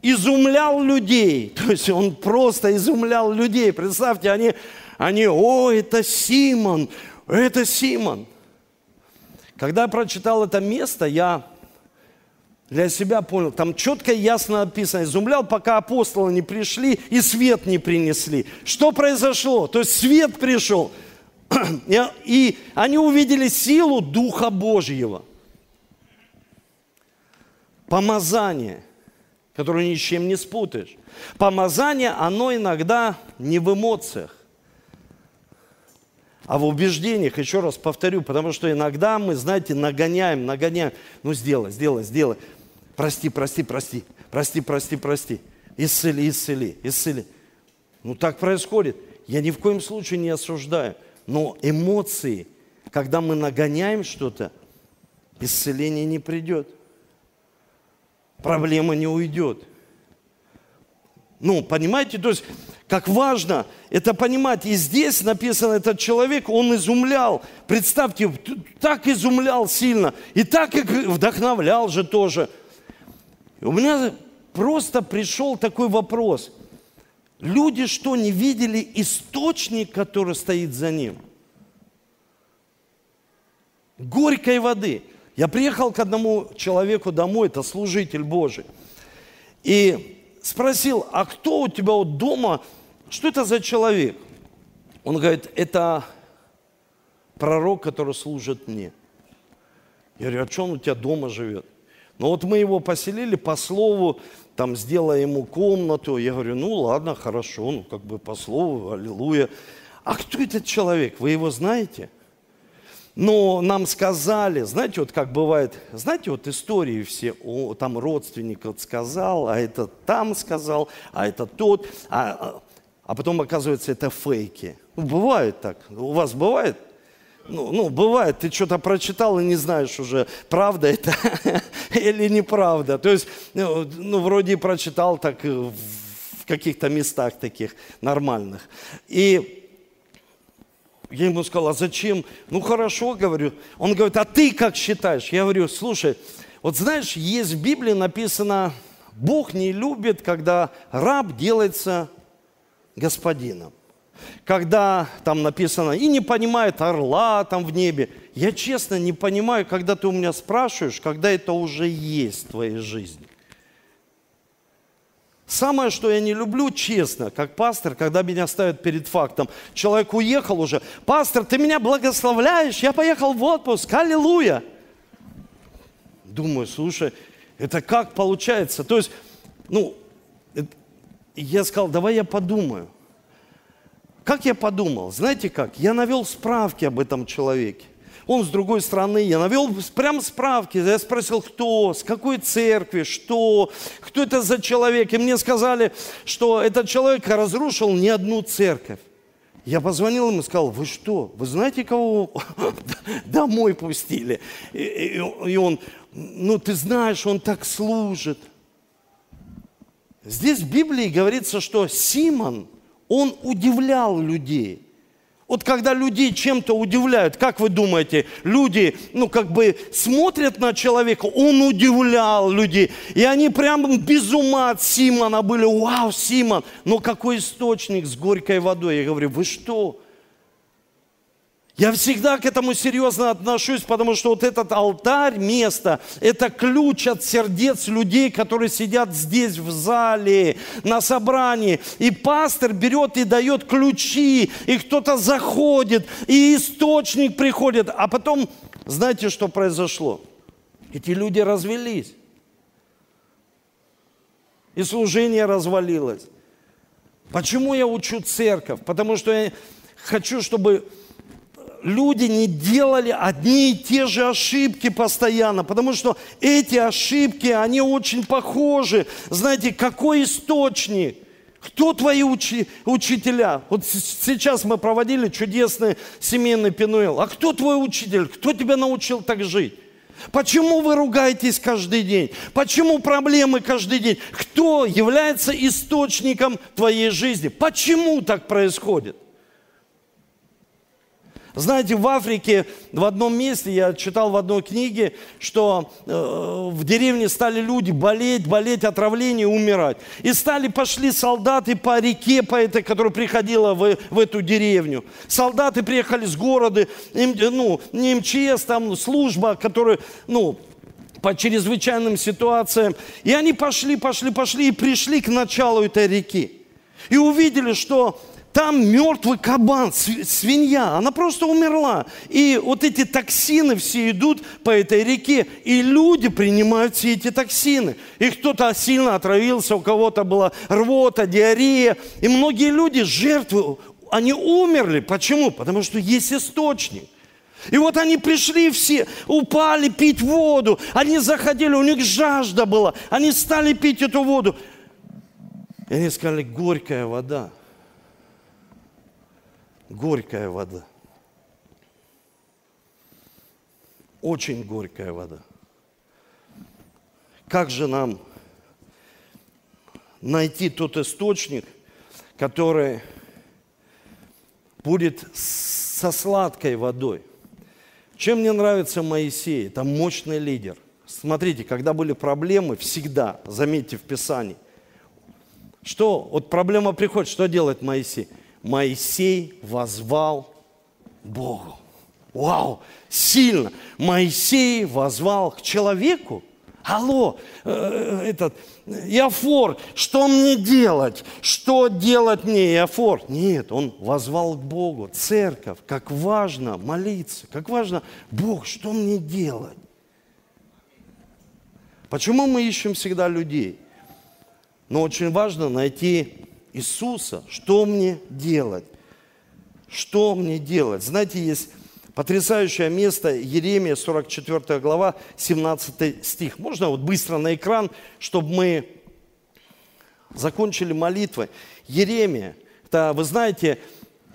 изумлял людей. То есть он просто изумлял людей. Представьте, они, они, о, это Симон, это Симон. Когда я прочитал это место, я для себя понял, там четко и ясно написано, изумлял, пока апостолы не пришли и свет не принесли. Что произошло? То есть свет пришел, и они увидели силу Духа Божьего. Помазание – которую ни с чем не спутаешь. Помазание, оно иногда не в эмоциях, а в убеждениях, еще раз повторю, потому что иногда мы, знаете, нагоняем, нагоняем. Ну, сделай, сделай, сделай. Прости, прости, прости, прости, прости, прости. Исцели, исцели, исцели. Ну, так происходит. Я ни в коем случае не осуждаю. Но эмоции, когда мы нагоняем что-то, исцеление не придет проблема не уйдет. Ну, понимаете, то есть, как важно это понимать. И здесь написано, этот человек, он изумлял. Представьте, так изумлял сильно. И так и вдохновлял же тоже. И у меня просто пришел такой вопрос. Люди что, не видели источник, который стоит за ним? Горькой воды. Я приехал к одному человеку домой, это служитель Божий, и спросил, а кто у тебя вот дома, что это за человек? Он говорит, это пророк, который служит мне. Я говорю, а что он у тебя дома живет? Ну вот мы его поселили по слову, там сделай ему комнату. Я говорю, ну ладно, хорошо, ну как бы по слову, аллилуйя. А кто этот человек? Вы его знаете? Но нам сказали, знаете, вот как бывает, знаете, вот истории все, о, там родственник вот сказал, а это там сказал, а это тот, а, а, а потом оказывается это фейки. Ну, бывает так. У вас бывает? Ну, ну, бывает, ты что-то прочитал и не знаешь уже, правда это или неправда. То есть, ну, ну вроде прочитал так в каких-то местах таких нормальных. И я ему сказал, а зачем? Ну хорошо, говорю. Он говорит, а ты как считаешь? Я говорю, слушай, вот знаешь, есть в Библии написано, Бог не любит, когда раб делается господином. Когда там написано, и не понимает орла там в небе. Я честно не понимаю, когда ты у меня спрашиваешь, когда это уже есть в твоей жизни. Самое, что я не люблю, честно, как пастор, когда меня ставят перед фактом. Человек уехал уже. Пастор, ты меня благословляешь, я поехал в отпуск, аллилуйя. Думаю, слушай, это как получается? То есть, ну, я сказал, давай я подумаю. Как я подумал? Знаете как? Я навел справки об этом человеке он с другой стороны. Я навел прям справки, я спросил, кто, с какой церкви, что, кто это за человек. И мне сказали, что этот человек разрушил не одну церковь. Я позвонил ему и сказал, вы что, вы знаете, кого домой пустили? И он, ну ты знаешь, он так служит. Здесь в Библии говорится, что Симон, Он удивлял людей. Вот когда людей чем-то удивляют, как вы думаете, люди, ну, как бы смотрят на человека, он удивлял людей. И они прям без ума от Симона были. Вау, Симон, но какой источник с горькой водой. Я говорю, вы что? Я всегда к этому серьезно отношусь, потому что вот этот алтарь, место, это ключ от сердец людей, которые сидят здесь в зале, на собрании. И пастор берет и дает ключи, и кто-то заходит, и источник приходит. А потом, знаете, что произошло? Эти люди развелись. И служение развалилось. Почему я учу церковь? Потому что я хочу, чтобы люди не делали одни и те же ошибки постоянно, потому что эти ошибки, они очень похожи. Знаете, какой источник? Кто твои учи, учителя? Вот сейчас мы проводили чудесный семейный пинуэл. А кто твой учитель? Кто тебя научил так жить? Почему вы ругаетесь каждый день? Почему проблемы каждый день? Кто является источником твоей жизни? Почему так происходит? Знаете, в Африке, в одном месте, я читал в одной книге, что э, в деревне стали люди болеть, болеть, отравление, умирать. И стали, пошли солдаты по реке, по этой, которая приходила в, в эту деревню. Солдаты приехали с города, им, ну, не МЧС, там служба, которая, ну, по чрезвычайным ситуациям. И они пошли, пошли, пошли и пришли к началу этой реки. И увидели, что там мертвый кабан, свинья, она просто умерла. И вот эти токсины все идут по этой реке, и люди принимают все эти токсины. И кто-то сильно отравился, у кого-то была рвота, диарея. И многие люди, жертвы, они умерли. Почему? Потому что есть источник. И вот они пришли все, упали пить воду. Они заходили, у них жажда была. Они стали пить эту воду. И они сказали, горькая вода горькая вода. Очень горькая вода. Как же нам найти тот источник, который будет со сладкой водой? Чем мне нравится Моисей? Это мощный лидер. Смотрите, когда были проблемы, всегда, заметьте в Писании, что, вот проблема приходит, что делает Моисей? Моисей возвал Богу. Вау, сильно. Моисей возвал к человеку. Алло, э, э, этот Иофор, что мне делать? Что делать мне, Иофор? Нет, он возвал к Богу, церковь, как важно молиться, как важно, Бог, что мне делать? Почему мы ищем всегда людей? Но очень важно найти Иисуса, что мне делать? Что мне делать? Знаете, есть потрясающее место, Еремия, 44 глава, 17 стих. Можно вот быстро на экран, чтобы мы закончили молитвой. Еремия, это, вы знаете,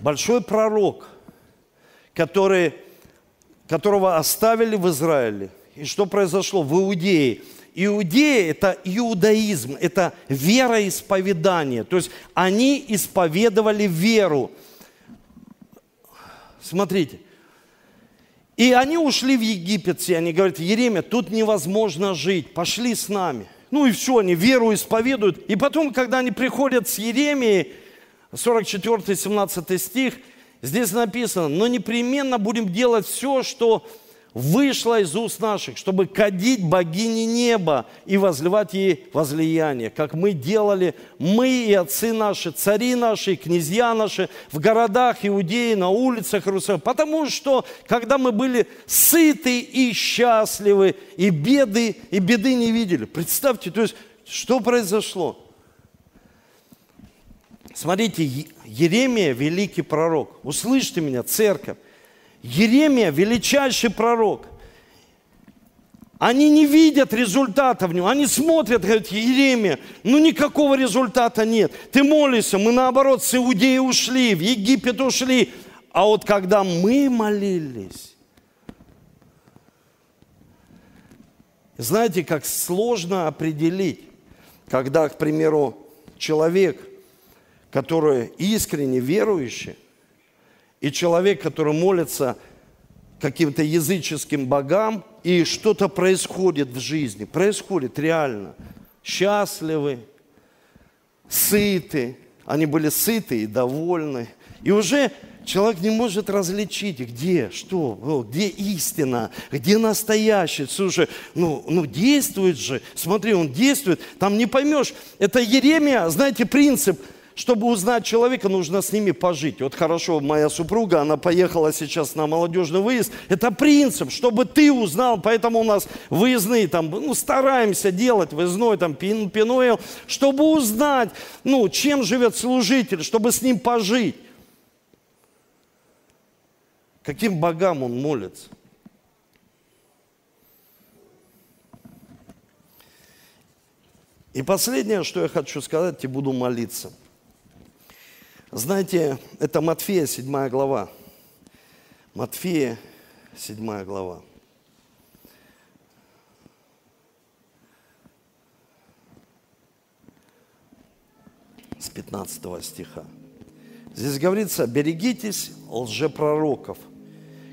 большой пророк, который, которого оставили в Израиле. И что произошло в Иудее? Иудея – это иудаизм, это вероисповедание. То есть они исповедовали веру. Смотрите. И они ушли в Египет, все. Они говорят, Еремия, тут невозможно жить, пошли с нами. Ну и все, они веру исповедуют. И потом, когда они приходят с Еремией, 44-17 стих, здесь написано, но непременно будем делать все, что вышло из уст наших, чтобы кадить богини неба и возливать ей возлияние, как мы делали, мы и отцы наши, цари наши, и князья наши в городах Иудеи, на улицах Иерусалима. Потому что, когда мы были сыты и счастливы, и беды, и беды не видели. Представьте, то есть, что произошло? Смотрите, Еремия, великий пророк, услышьте меня, церковь, Еремия величайший пророк. Они не видят результата в нем. Они смотрят, говорят, Еремия, ну никакого результата нет. Ты молишься, мы наоборот с Иудеи ушли, в Египет ушли. А вот когда мы молились, знаете, как сложно определить, когда, к примеру, человек, который искренне верующий, и человек, который молится каким-то языческим богам, и что-то происходит в жизни, происходит реально. Счастливы, сыты, они были сыты и довольны. И уже человек не может различить, где, что, где истина, где настоящий. Слушай, ну, ну действует же, смотри, он действует, там не поймешь. Это Еремия, знаете, принцип – чтобы узнать человека, нужно с ними пожить. Вот хорошо, моя супруга, она поехала сейчас на молодежный выезд. Это принцип, чтобы ты узнал, поэтому у нас выездные там, ну, стараемся делать выездной там пин, пиноэл, чтобы узнать, ну, чем живет служитель, чтобы с ним пожить. Каким богам он молится? И последнее, что я хочу сказать, и буду молиться – знаете, это Матфея, 7 глава. Матфея, 7 глава. С 15 стиха. Здесь говорится, берегитесь лжепророков,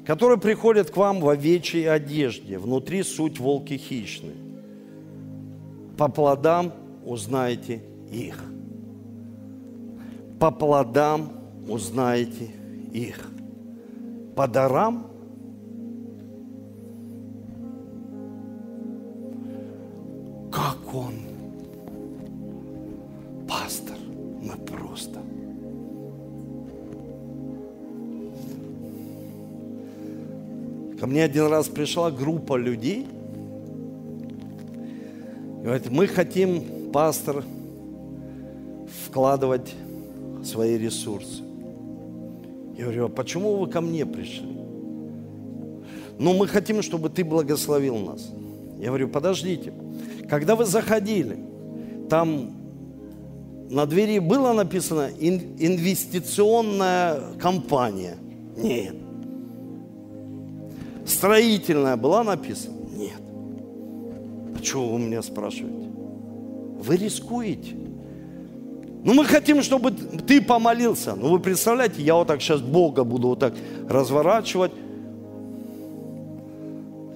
которые приходят к вам в овечьей одежде, внутри суть волки хищные. По плодам узнаете их по плодам узнаете их. По дарам как он пастор, мы просто. Ко мне один раз пришла группа людей, говорит, мы хотим, пастор, вкладывать свои ресурсы. Я говорю, а почему вы ко мне пришли? Ну, мы хотим, чтобы ты благословил нас. Я говорю, подождите. Когда вы заходили, там на двери было написано инвестиционная компания. Нет. Строительная была написана? Нет. Почему вы меня спрашиваете? Вы рискуете. Ну, мы хотим, чтобы ты помолился. Ну, вы представляете, я вот так сейчас Бога буду вот так разворачивать,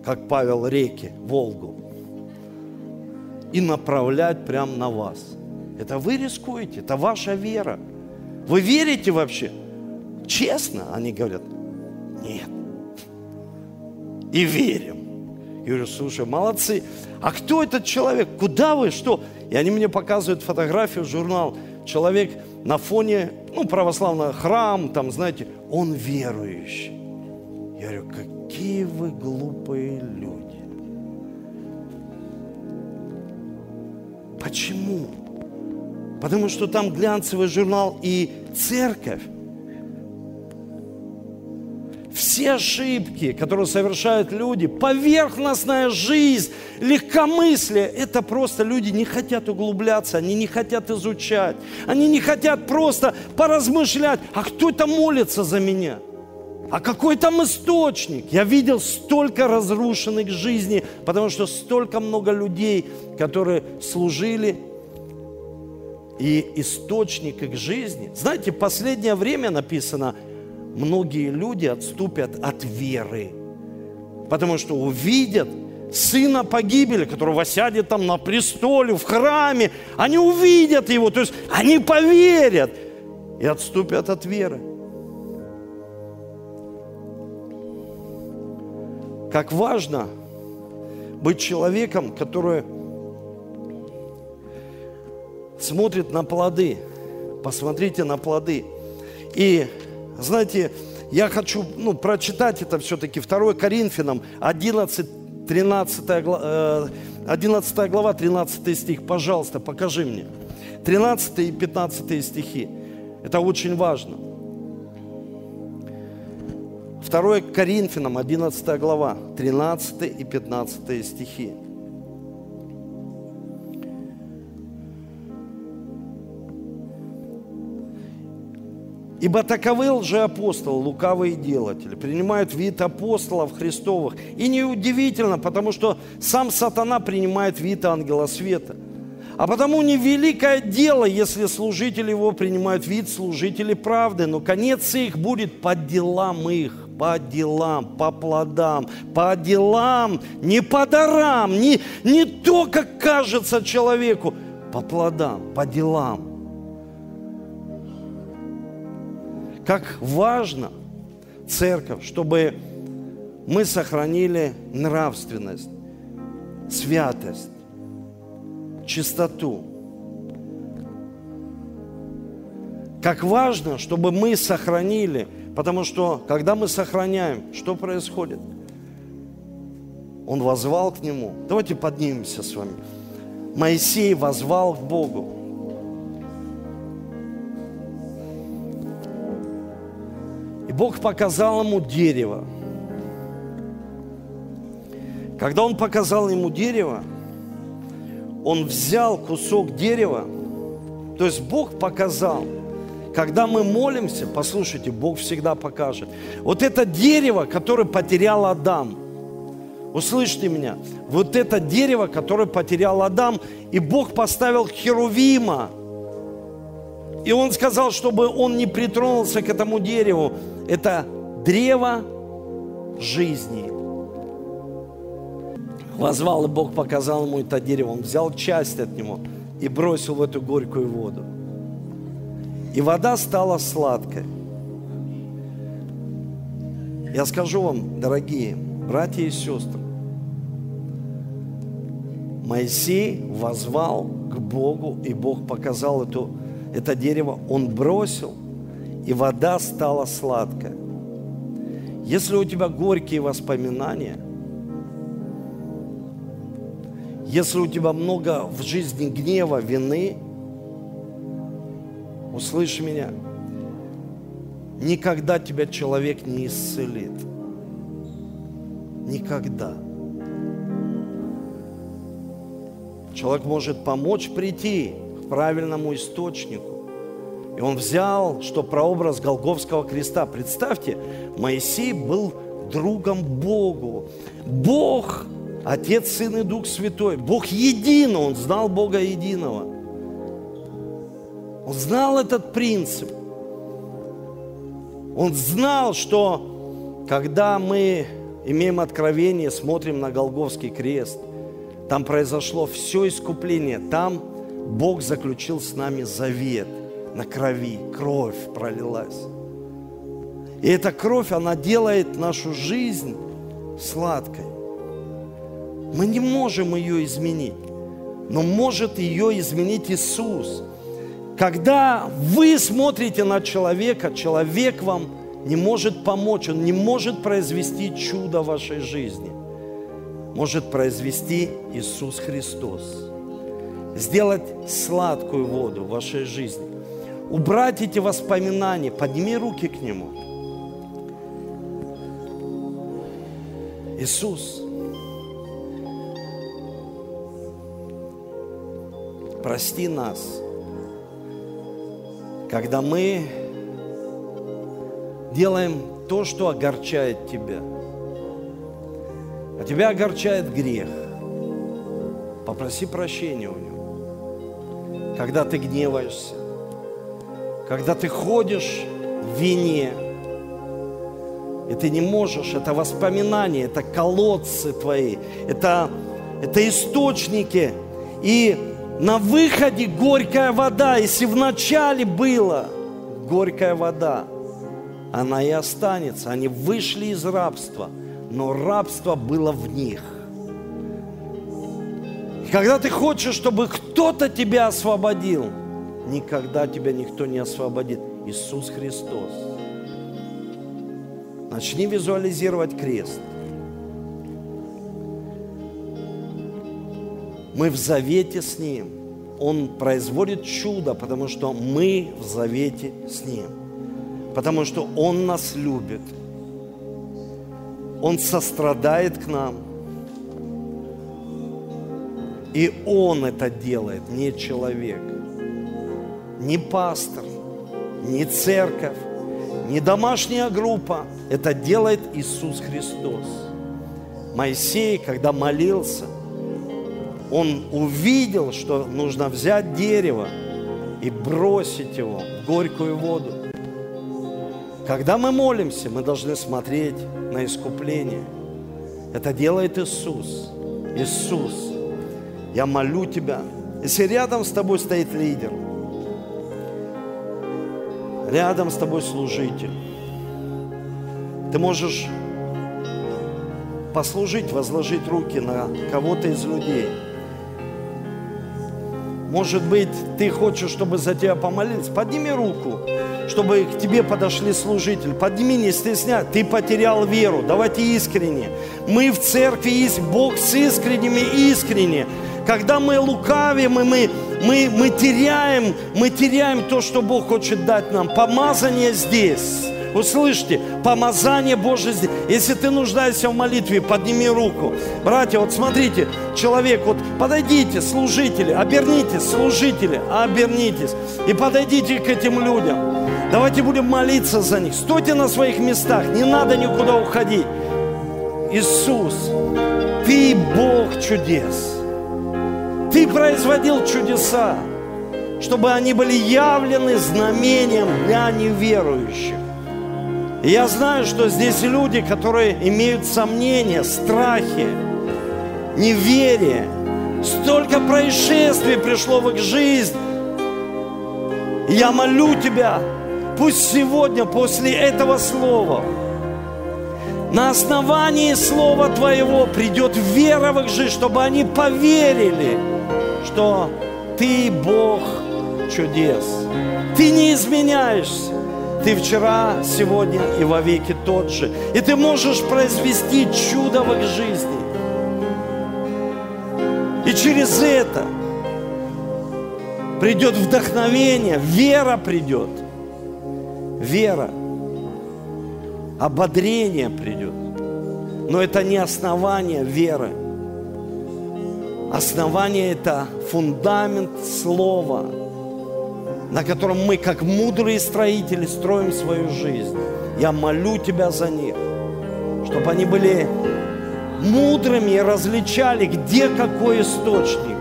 как Павел реки, Волгу, и направлять прямо на вас. Это вы рискуете, это ваша вера. Вы верите вообще? Честно, они говорят, нет. И верим. Я говорю, слушай, молодцы. А кто этот человек? Куда вы? Что? И они мне показывают фотографию, журнал человек на фоне, ну, православного храм, там, знаете, он верующий. Я говорю, какие вы глупые люди. Почему? Потому что там глянцевый журнал и церковь все ошибки, которые совершают люди, поверхностная жизнь, легкомыслие, это просто люди не хотят углубляться, они не хотят изучать, они не хотят просто поразмышлять, а кто это молится за меня? А какой там источник? Я видел столько разрушенных жизней, потому что столько много людей, которые служили, и источник их жизни. Знаете, последнее время написано – многие люди отступят от веры, потому что увидят сына погибели, который восядет там на престоле, в храме, они увидят его, то есть они поверят и отступят от веры. Как важно быть человеком, который смотрит на плоды. Посмотрите на плоды. И знаете, я хочу ну, прочитать это все-таки 2 Коринфянам 11, 13, 11 глава, 13 стих. Пожалуйста, покажи мне. 13 и 15 стихи. Это очень важно. 2 Коринфянам 11 глава, 13 и 15 стихи. Ибо таковы лжеапостолы, лукавые делатели, принимают вид апостолов Христовых. И неудивительно, потому что сам сатана принимает вид ангела света. А потому не великое дело, если служители его принимают вид служителей правды, но конец их будет по делам их, по делам, по плодам, по делам, не по дарам, не, не то, как кажется человеку, по плодам, по делам. Как важно, церковь, чтобы мы сохранили нравственность, святость, чистоту. Как важно, чтобы мы сохранили, потому что когда мы сохраняем, что происходит? Он возвал к нему. Давайте поднимемся с вами. Моисей возвал к Богу. Бог показал ему дерево. Когда он показал ему дерево, он взял кусок дерева, то есть Бог показал, когда мы молимся, послушайте, Бог всегда покажет. Вот это дерево, которое потерял Адам, услышьте меня, вот это дерево, которое потерял Адам, и Бог поставил Херувима, и он сказал, чтобы он не притронулся к этому дереву. Это древо жизни. Возвал, и Бог показал ему это дерево. Он взял часть от него и бросил в эту горькую воду. И вода стала сладкой. Я скажу вам, дорогие братья и сестры, Моисей возвал к Богу, и Бог показал эту, это дерево. Он бросил, и вода стала сладкая. Если у тебя горькие воспоминания – Если у тебя много в жизни гнева, вины, услышь меня, никогда тебя человек не исцелит. Никогда. Человек может помочь прийти правильному источнику. И он взял, что прообраз Голговского креста. Представьте, Моисей был другом Богу. Бог Отец, Сын и Дух Святой. Бог един, он знал Бога единого. Он знал этот принцип. Он знал, что когда мы имеем откровение, смотрим на Голговский крест, там произошло все искупление, там Бог заключил с нами завет на крови, кровь пролилась. И эта кровь, она делает нашу жизнь сладкой. Мы не можем ее изменить, но может ее изменить Иисус. Когда вы смотрите на человека, человек вам не может помочь, он не может произвести чудо в вашей жизни. Может произвести Иисус Христос. Сделать сладкую воду в вашей жизни. Убрать эти воспоминания, подними руки к Нему. Иисус – прости нас, когда мы делаем то, что огорчает Тебя. А Тебя огорчает грех. Попроси прощения у Него. Когда ты гневаешься, когда ты ходишь в вине, и ты не можешь, это воспоминания, это колодцы твои, это, это источники. И на выходе горькая вода. Если в начале было горькая вода, она и останется. Они вышли из рабства, но рабство было в них. И когда ты хочешь, чтобы кто-то тебя освободил, никогда тебя никто не освободит. Иисус Христос. Начни визуализировать крест – Мы в завете с Ним. Он производит чудо, потому что мы в завете с Ним. Потому что Он нас любит. Он сострадает к нам. И Он это делает, не человек. Не пастор, не церковь, не домашняя группа. Это делает Иисус Христос. Моисей, когда молился – Он увидел, что нужно взять дерево и бросить его в горькую воду. Когда мы молимся, мы должны смотреть на искупление. Это делает Иисус. Иисус, я молю Тебя. Если рядом с тобой стоит лидер, рядом с тобой служитель, ты можешь послужить, возложить руки на кого-то из людей. Может быть, ты хочешь, чтобы за тебя помолились? Подними руку, чтобы к тебе подошли служители. Подними, не стесняй. Ты потерял веру. Давайте искренне. Мы в церкви есть Бог с искренними искренне. Когда мы лукавим, и мы, мы, мы теряем, мы теряем то, что Бог хочет дать нам. Помазание здесь. Услышьте, помазание Божье здесь. Если ты нуждаешься в молитве, подними руку. Братья, вот смотрите, человек, вот подойдите, служители, обернитесь, служители, обернитесь. И подойдите к этим людям. Давайте будем молиться за них. Стойте на своих местах, не надо никуда уходить. Иисус, Ты Бог чудес. Ты производил чудеса, чтобы они были явлены знамением для неверующих. И я знаю, что здесь люди, которые имеют сомнения, страхи, неверие. Столько происшествий пришло в их жизнь. Я молю Тебя, пусть сегодня, после этого слова, на основании Слова Твоего придет вера в их жизнь, чтобы они поверили, что Ты Бог чудес. Ты не изменяешься. Ты вчера, сегодня и во веки тот же. И ты можешь произвести чудо в их жизни. И через это придет вдохновение, вера придет. Вера. Ободрение придет. Но это не основание веры. Основание – это фундамент Слова – на котором мы, как мудрые строители, строим свою жизнь. Я молю Тебя за них, чтобы они были мудрыми и различали, где какой источник.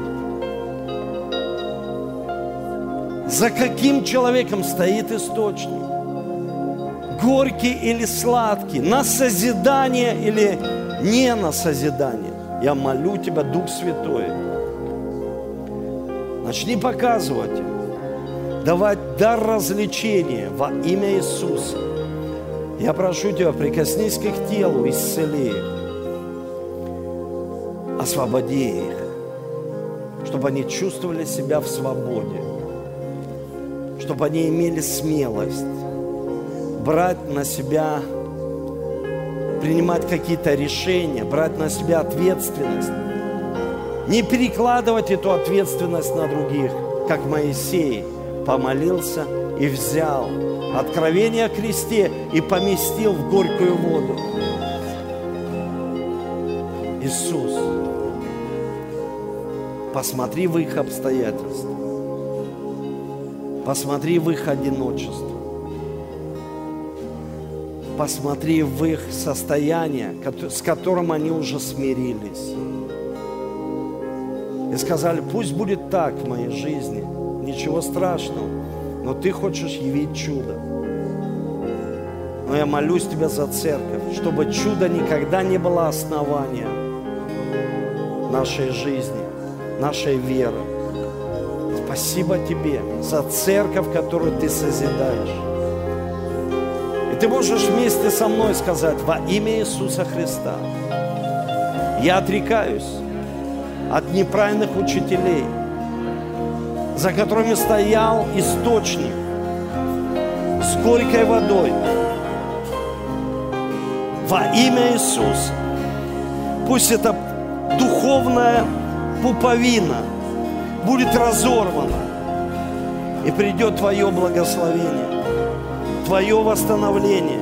За каким человеком стоит источник? Горький или сладкий? На созидание или не на созидание? Я молю Тебя, Дух Святой, начни показывать давать дар развлечения во имя Иисуса. Я прошу Тебя, прикоснись к их телу, исцели их, освободи их, чтобы они чувствовали себя в свободе, чтобы они имели смелость брать на себя, принимать какие-то решения, брать на себя ответственность, не перекладывать эту ответственность на других, как Моисей – помолился и взял откровение о кресте и поместил в горькую воду. Иисус, посмотри в их обстоятельства, посмотри в их одиночество, посмотри в их состояние, с которым они уже смирились. И сказали, пусть будет так в моей жизни – ничего страшного, но ты хочешь явить чудо. Но я молюсь Тебя за церковь, чтобы чудо никогда не было основанием нашей жизни, нашей веры. Спасибо Тебе за церковь, которую Ты созидаешь. И Ты можешь вместе со мной сказать во имя Иисуса Христа. Я отрекаюсь от неправильных учителей – за которыми стоял источник с горькой водой. Во имя Иисуса. Пусть эта духовная пуповина будет разорвана. И придет Твое благословение, Твое восстановление.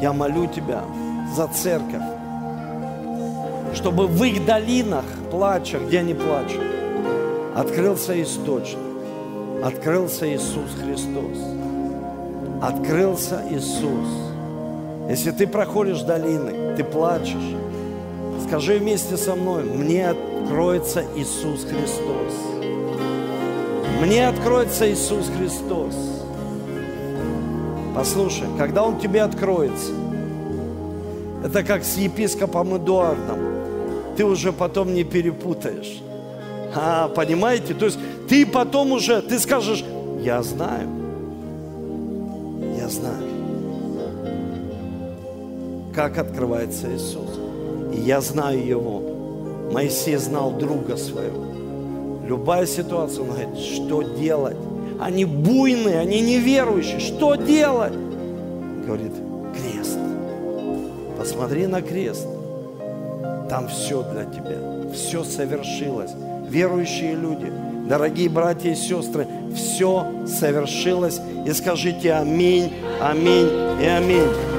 Я молю Тебя за церковь чтобы в их долинах плача, где они плачут, открылся источник, открылся Иисус Христос, открылся Иисус. Если ты проходишь долины, ты плачешь, Скажи вместе со мной, мне откроется Иисус Христос. Мне откроется Иисус Христос. Послушай, когда Он тебе откроется, это как с епископом Эдуардом. Ты уже потом не перепутаешь. А, понимаете? То есть ты потом уже, ты скажешь, я знаю. Я знаю. Как открывается Иисус. И я знаю Его. Моисей знал друга своего. Любая ситуация, он говорит, что делать? Они буйные, они неверующие. Что делать? Говорит, крест. Посмотри на крест. Там все для тебя. Все совершилось. Верующие люди, дорогие братья и сестры, все совершилось. И скажите аминь, аминь и аминь.